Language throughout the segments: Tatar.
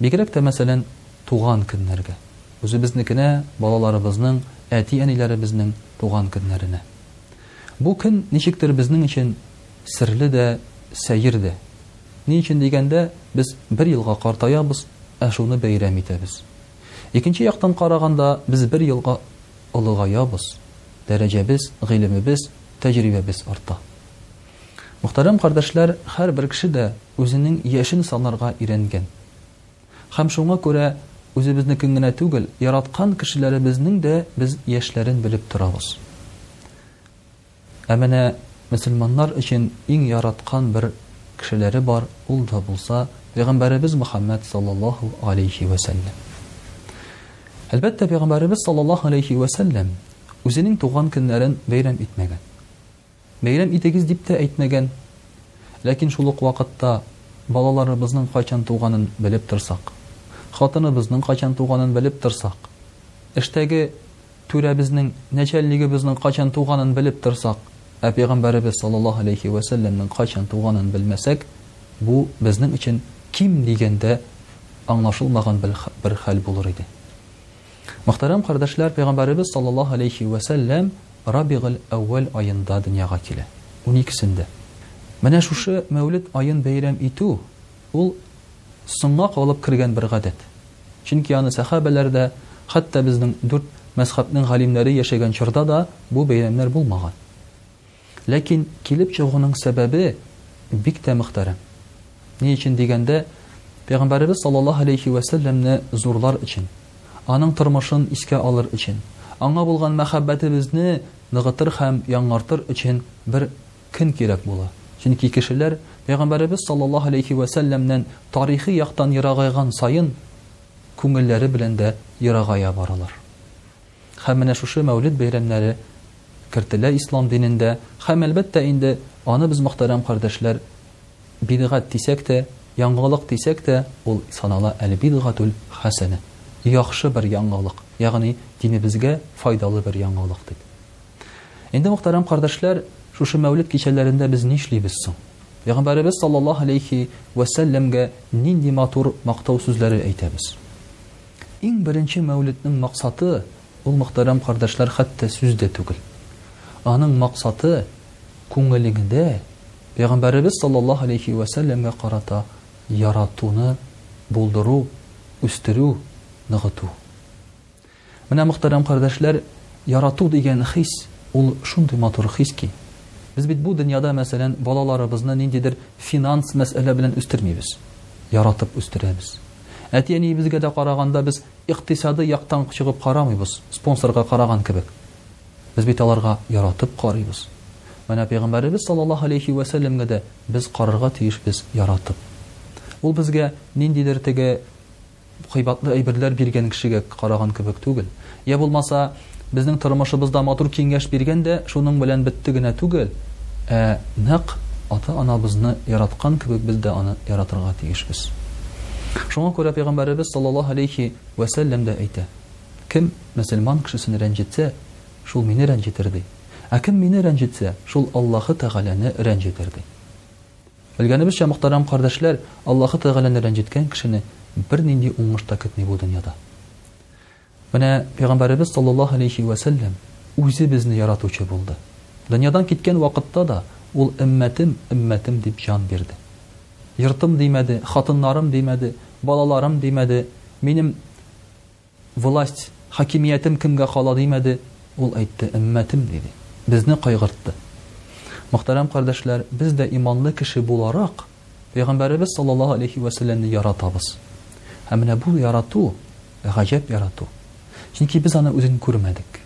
Бигрәк тә, мәсәлән, туган көннәргә, үзебезнекенә, балаларыбызның, әти-әниләребезнең туган көннәренә. Бу көн ничектер безнең өчен серле дә, сәер дә. Ни өчен дигәндә, без бер елга картаябыз, ә шуны бәйрәм итәбез. Икенче яктан караганда, без бер елга олыгаябыз, дәрәҗәбез, гыйлемебез, тәҗрибәбез арта. Мөхтәрәм кардәшләр, һәрбер кеше дә үзенең яшен санарга өйрәнгән. Һәм шуңа күрә үзебезнекен генә түгел, яраткан кешеләребезнең дә без яшьләрен белеп торабыз. Ә менә мөселманнар өчен иң яраткан бер кешеләре бар, ул да булса, пәйгамбәребез Мөхәммәд саллаллаһу алейһи вә сәлләм. Әлбәттә, пәйгамбәребез саллаллаһу алейһи вә сәлләм үзенең туган көннәрен бәйрәм итмәгән. Бәйрәм итегез дип тә әйтмәгән. Ләкин шул ук вакытта балаларыбызның кайчан туганын белеп торсак, хатыныбызның кайчан туганын белеп торсак, эштәге түрәбезнең, нәчәлнигебезнең кайчан туганын белеп торсак, ә пәйгамбәребез саллаллаһу алейһи вә сәлләмнең кайчан туганын белмәсәк, бу безнең өчен ким дигәндә аңлашылмаган бер хәл булыр иде. Мөхтәрәм кардәшләр, Пәйгамбәребез саллаллаһу галәйһи вә сәлләм Рабигель-әүвәл аенда дөньяга килә, уникесендә. Менә шушы Мәүлид аен бәйрәм итү, ул соңга калып кергән бер гадәт. Чөнки аны сәхабәләр дә, хәтта безнең дүрт мәзхәбнең галимнәре яшәгән чорда да бу бәйрәмнәр булмаган. Ләкин килеп чыгуның сәбәбе бик тә мөхтәрәм. Ни өчен дигәндә, Пәйгамбәребез саллаллаһу галәйһи вә сәлләмне зурлар өчен, аның тормышын искә алыр өчен, аңа булган мәхәббәтебезне ныгытыр һәм яңартыр өчен бер көн кирәк була. Чөнки кешеләр Пәйгамбәребез саллаллаһу галәйһи вә сәлләмнән тарихи яктан ерагайган саен, күңелләре белән дә ерагая баралар. Һәм менә шушы Мәүлид бәйрәмнәре кертелә ислам динендә. Һәм, әлбәттә инде, аны без, мөхтәрәм кардәшләр, бидгать дисәк тә, яңгылык дисәк тә, ул санала әл-бидгатүл хәсәнә, яхшы бер яңгылык, ягъни динебезгә файдалы бер яңгылык дип. Инде, мөхтәрәм кардәшләр, шушы Мәүлид кичәләрендә без нишлибез соң? Пәйгамбәребез саллаллаһу алейһи вә сәлләмгә нинди матур мактау сүзләре әйтәбез? Иң беренче Мәүлетнең максаты, ул, мөхтәрәм кардәшләр, хәтта сүз дә түгел. Аның максаты, күңелеңдә Пәйгамбәребез саллаллаһу галәйһи вә сәлләмгә карата яратуны булдыру, үстерү, ныгыту. Менә, мөхтәрәм кардәшләр, ярату дигән хис, ул шундый матур хис ки, без бит бу дөньяда, мәсәлән, балаларыбызны ниндидер финанс мәсьәлә белән үстермибез, яратып үстерәбез. Әти-әниебезгә дә караганда без икътисадый яктан чыгып карамыйбыз, спонсорга караган кебек. Без бит аларга яратып карыйбыз. Менә Пәйгамбәребез саллаллаһу алейһи вә сәлләмгә дә без карарга тиешбез яратып. Ул безгә ниндидер теге кыйбатлы әйберләр биргән кешегә караган кебек түгел. Йә булмаса, Безнең тормышыбызда матур киңәш биргән дә шуның белән бетте генә түгел, ә нәкъ ата-анабызны яраткан кебек без дә аны яратырга тиешбез. Шуңа күрә Пәйгамбәребез саллаллаһу әләйһи вә сәлләм дә әйтә, Кем мөселман кешесен рәнҗетсә, шул мине рәнҗетер, ди. Ә кем мине рәнҗетсә, шул Аллаһы Тәгаләне рәнҗетер, ди. Белгәнебезчә, мөхтәрәм кардәшләр, Аллаһы Тәгаләне рәнҗеткән кешене бернинди уңыш та көтми бу дөньяда. Менә Пәйгамбәребез саллаллаһу алейһи вә сәлләм үзе безне яратучы булды. Дөньядан киткән вакытта да ул өммәтем, өммәтем дип җан бирде. Йортым димәде, хатыннарым димәде, балаларым димәде, минем власть, хакимиятем кемгә кала димәде, ул әйтте, өммәтем диде. Безне кайгыртты. Мөхтәрәм кардәшләр, без дә иманлы кеше буларак, Пәйгамбәребез саллаллаһу алейһи вә сәлләмне яратабыз. Һәм менә бу ярату, гаҗәп ярату. Чөнки без аны үзен күрмәдек.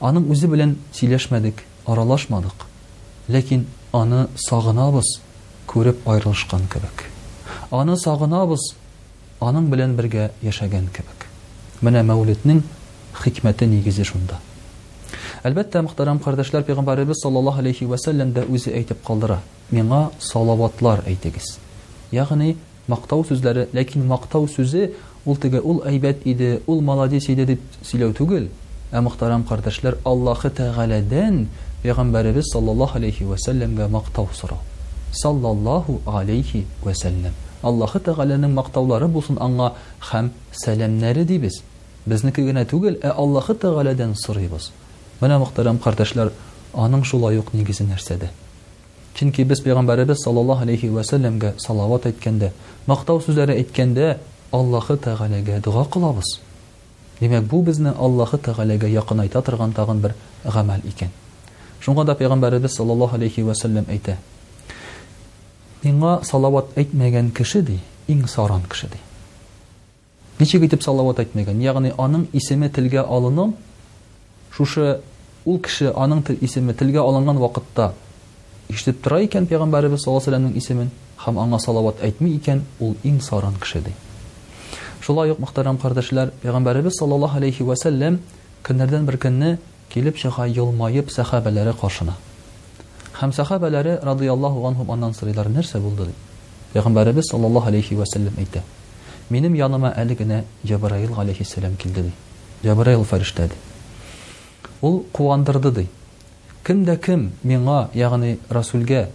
Аның үзе белән сөйләшмәдек, аралашмадык. Ләкин аны сагынабыз, күреп аерылышкан кебек. Аны сагынабыз, аның белән бергә яшәгән кебек. Менә Мәүлетнең хикмәте нигезе шунда. Әлбәттә, мөхтәрәм кардәшләр, пәйгамбәребез саллаллаһу алейһи вә сәлләм дә үзе әйтеп калдыра. Миңа салаватлар әйтегез. Ягъни, мактау сүзләре, ләкин мактау сүзе ул теге ул әйбәт иде, ул маладис иде дип сөйләү түгел, ә, мөхтәрәм кардәшләр, Аллаһы Тәгаләдән пәйгамбәребез саллаллаһу галәйһи вә сәлләмгә мактау сорау. Саллаллаһу галәйһи вә сәлләм. Аллаһы Тәгаләнең мактаулары булсын аңа һәм сәламнәре дибез. Безнеке генә түгел, ә Аллаһы Тәгаләдән сорыйбыз. Менә, мөхтәрәм кардәшләр, аның шулай ук нигезе нәрсәдә? Чөнки без пәйгамбәребез саллаллаһу галәйһи вә сәлләмгә салават әйткәндә, мактау сүзләре әйткәндә Аллаһы Тәгаләгә дога кылабыз. Димәк, бу безне Аллаһы Тәгаләгә якынайта торган тагын бер гамәл икән. Шуңа да пәйгамбәребез саллаллаһу галәйһи вә сәлләм әйтә, Миңа салават әйтмәгән кеше, ди, иң саран кеше, ди. Ничек итеп салават әйтмәгән? Ягъни аның исеме телгә алыну шушы ул кеше аның исеме телгә алынган вакытта ишетеп тора икән пәйгамбәребез саллаллаһу алейһи вәсәлләмнең исемен һәм аңа салават әйтми икән, ул иң саран кеше ди. Шулай ук, мөхтәрәм кардәшләр, пәйгамбәребез саллаллаһу алейһи вәсәлләм көннәрдән бер көнне Килеп чыга елмаеп сәхабәләре каршына. Һәм сәхабәләре, радыяллаһу анһум, аннан сорыйлар, Нәрсә булды? дип. Пәйгамбәребез, саллаллаһу галәйһи вә сәлләм, әйтә, Минем яныма әле генә Җәбраил галәйһиссәлам килде, ди. Җәбраил фәрештә, ди. Ул куандырды, ди. Кем дә кем миңа, ягъни Рәсүлгә,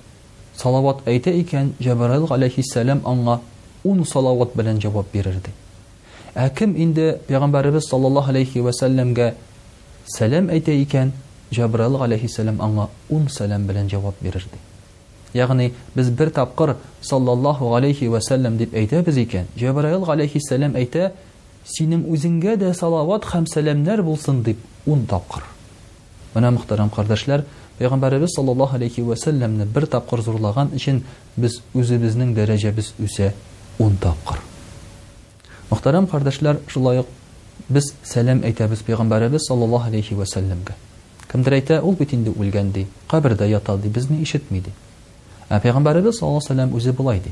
салават әйтә икән, Җәбраил галәйһиссәлам аңа ун салават белән җавап бирер, ди. Ә кем инде пәйгамбәребез саллаллаһу алейхи вә сәлләмгә сәлам әйтә икән, Җәбраил галәйһиссәлам аңа ун сәлам белән җавап бирер, ди. Ягъни, без бер тапкыр саллаллаһу галәйһи вә сәлләм дип әйтәбез икән, Җәбраил галәйһиссәлам әйтә, Синең үзеңгә дә салават һәм сәламнәр булсын, дип, ун тапкыр. Менә, мөхтәрәм кардәшләр, пәйгамбәребез саллаллаһу алейхи вә сәлләмне бер тапкыр зурлаган өчен Без үзебезнең дәрәҗәбез үсә ун тапкыр. Мөхтәрәм кардәшләр, шулай ук без сәлам әйтәбез пәйгамбәребез саллаллаһу алейхи вә сәлләмгә. Кемдер әйтә, ул бит инде үлгән ди, кабердә ята ди, безне ишетми ди. Ә пәйгамбәребез саллаллаһу алейхи вә сәлләм үзе болай ди.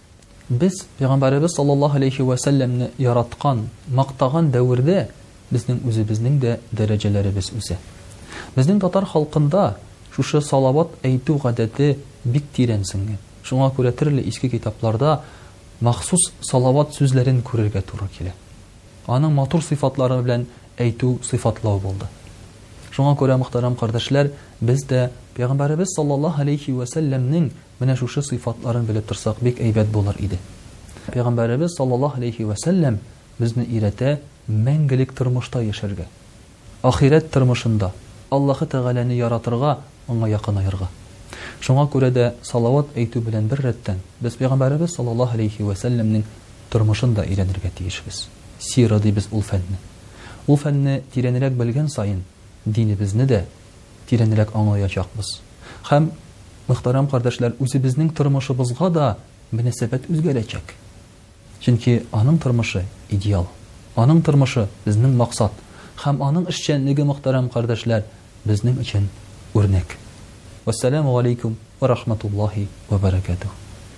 Без Пәйгамбәребез саллаллаһу алейһи вә сәлләмне яраткан, мактаган дәвердә безнең үзебезнең дә дәрәҗәләребез үсә. Безнең татар халкында шушы салават әйтү гадәте бик тирән сеңгән. Шуңа күрә төрле иске китапларда махсус салават сүзләрен күрергә туры килә. Аның матур сыйфатлары белән әйтү, сыйфатлау булды. Шуңа күрә, мөхтәрәм кардәшләр, без дә Пәйгамбәребез саллаллаһу алейһи вә сәлләмнең Менә шушы сыйфатларын белеп торсак, бик әйбәт булыр иде. Пәйгамбәребез саллаллаһу галәйһи вә сәлләм безне өйрәтә мәңгелек тормышта яшәргә, ахирәт тормышында Аллаһы Тәгаләне яратырга, Аңа якынаерга. Шуңа күрә дә салават әйтү белән бер рәттән, без Пәйгамбәребез саллаллаһу галәйһи вә сәлләмнең тормышын да өйрәнергә тиешбез. Сира дибез ул фәнне. Ул фәнне тирәнрәк белгән саен, динебезне дә тирәнрәк аңлаячакбыз. Һәм, мөхтәрәм кардәшләр, үзебезнең тормышыбызга да мөнәсәбәт үзгәрәчәк. Чөнки аның тормышы, идеал. Аның тормышы, безнең максат. Һәм аның эшчәнлеге, мөхтәрәм кардәшләр, безнең өчен үрнәк. Вәссәламү галәйкүм вә рахматуллаһи вә бәрәкәтүһ.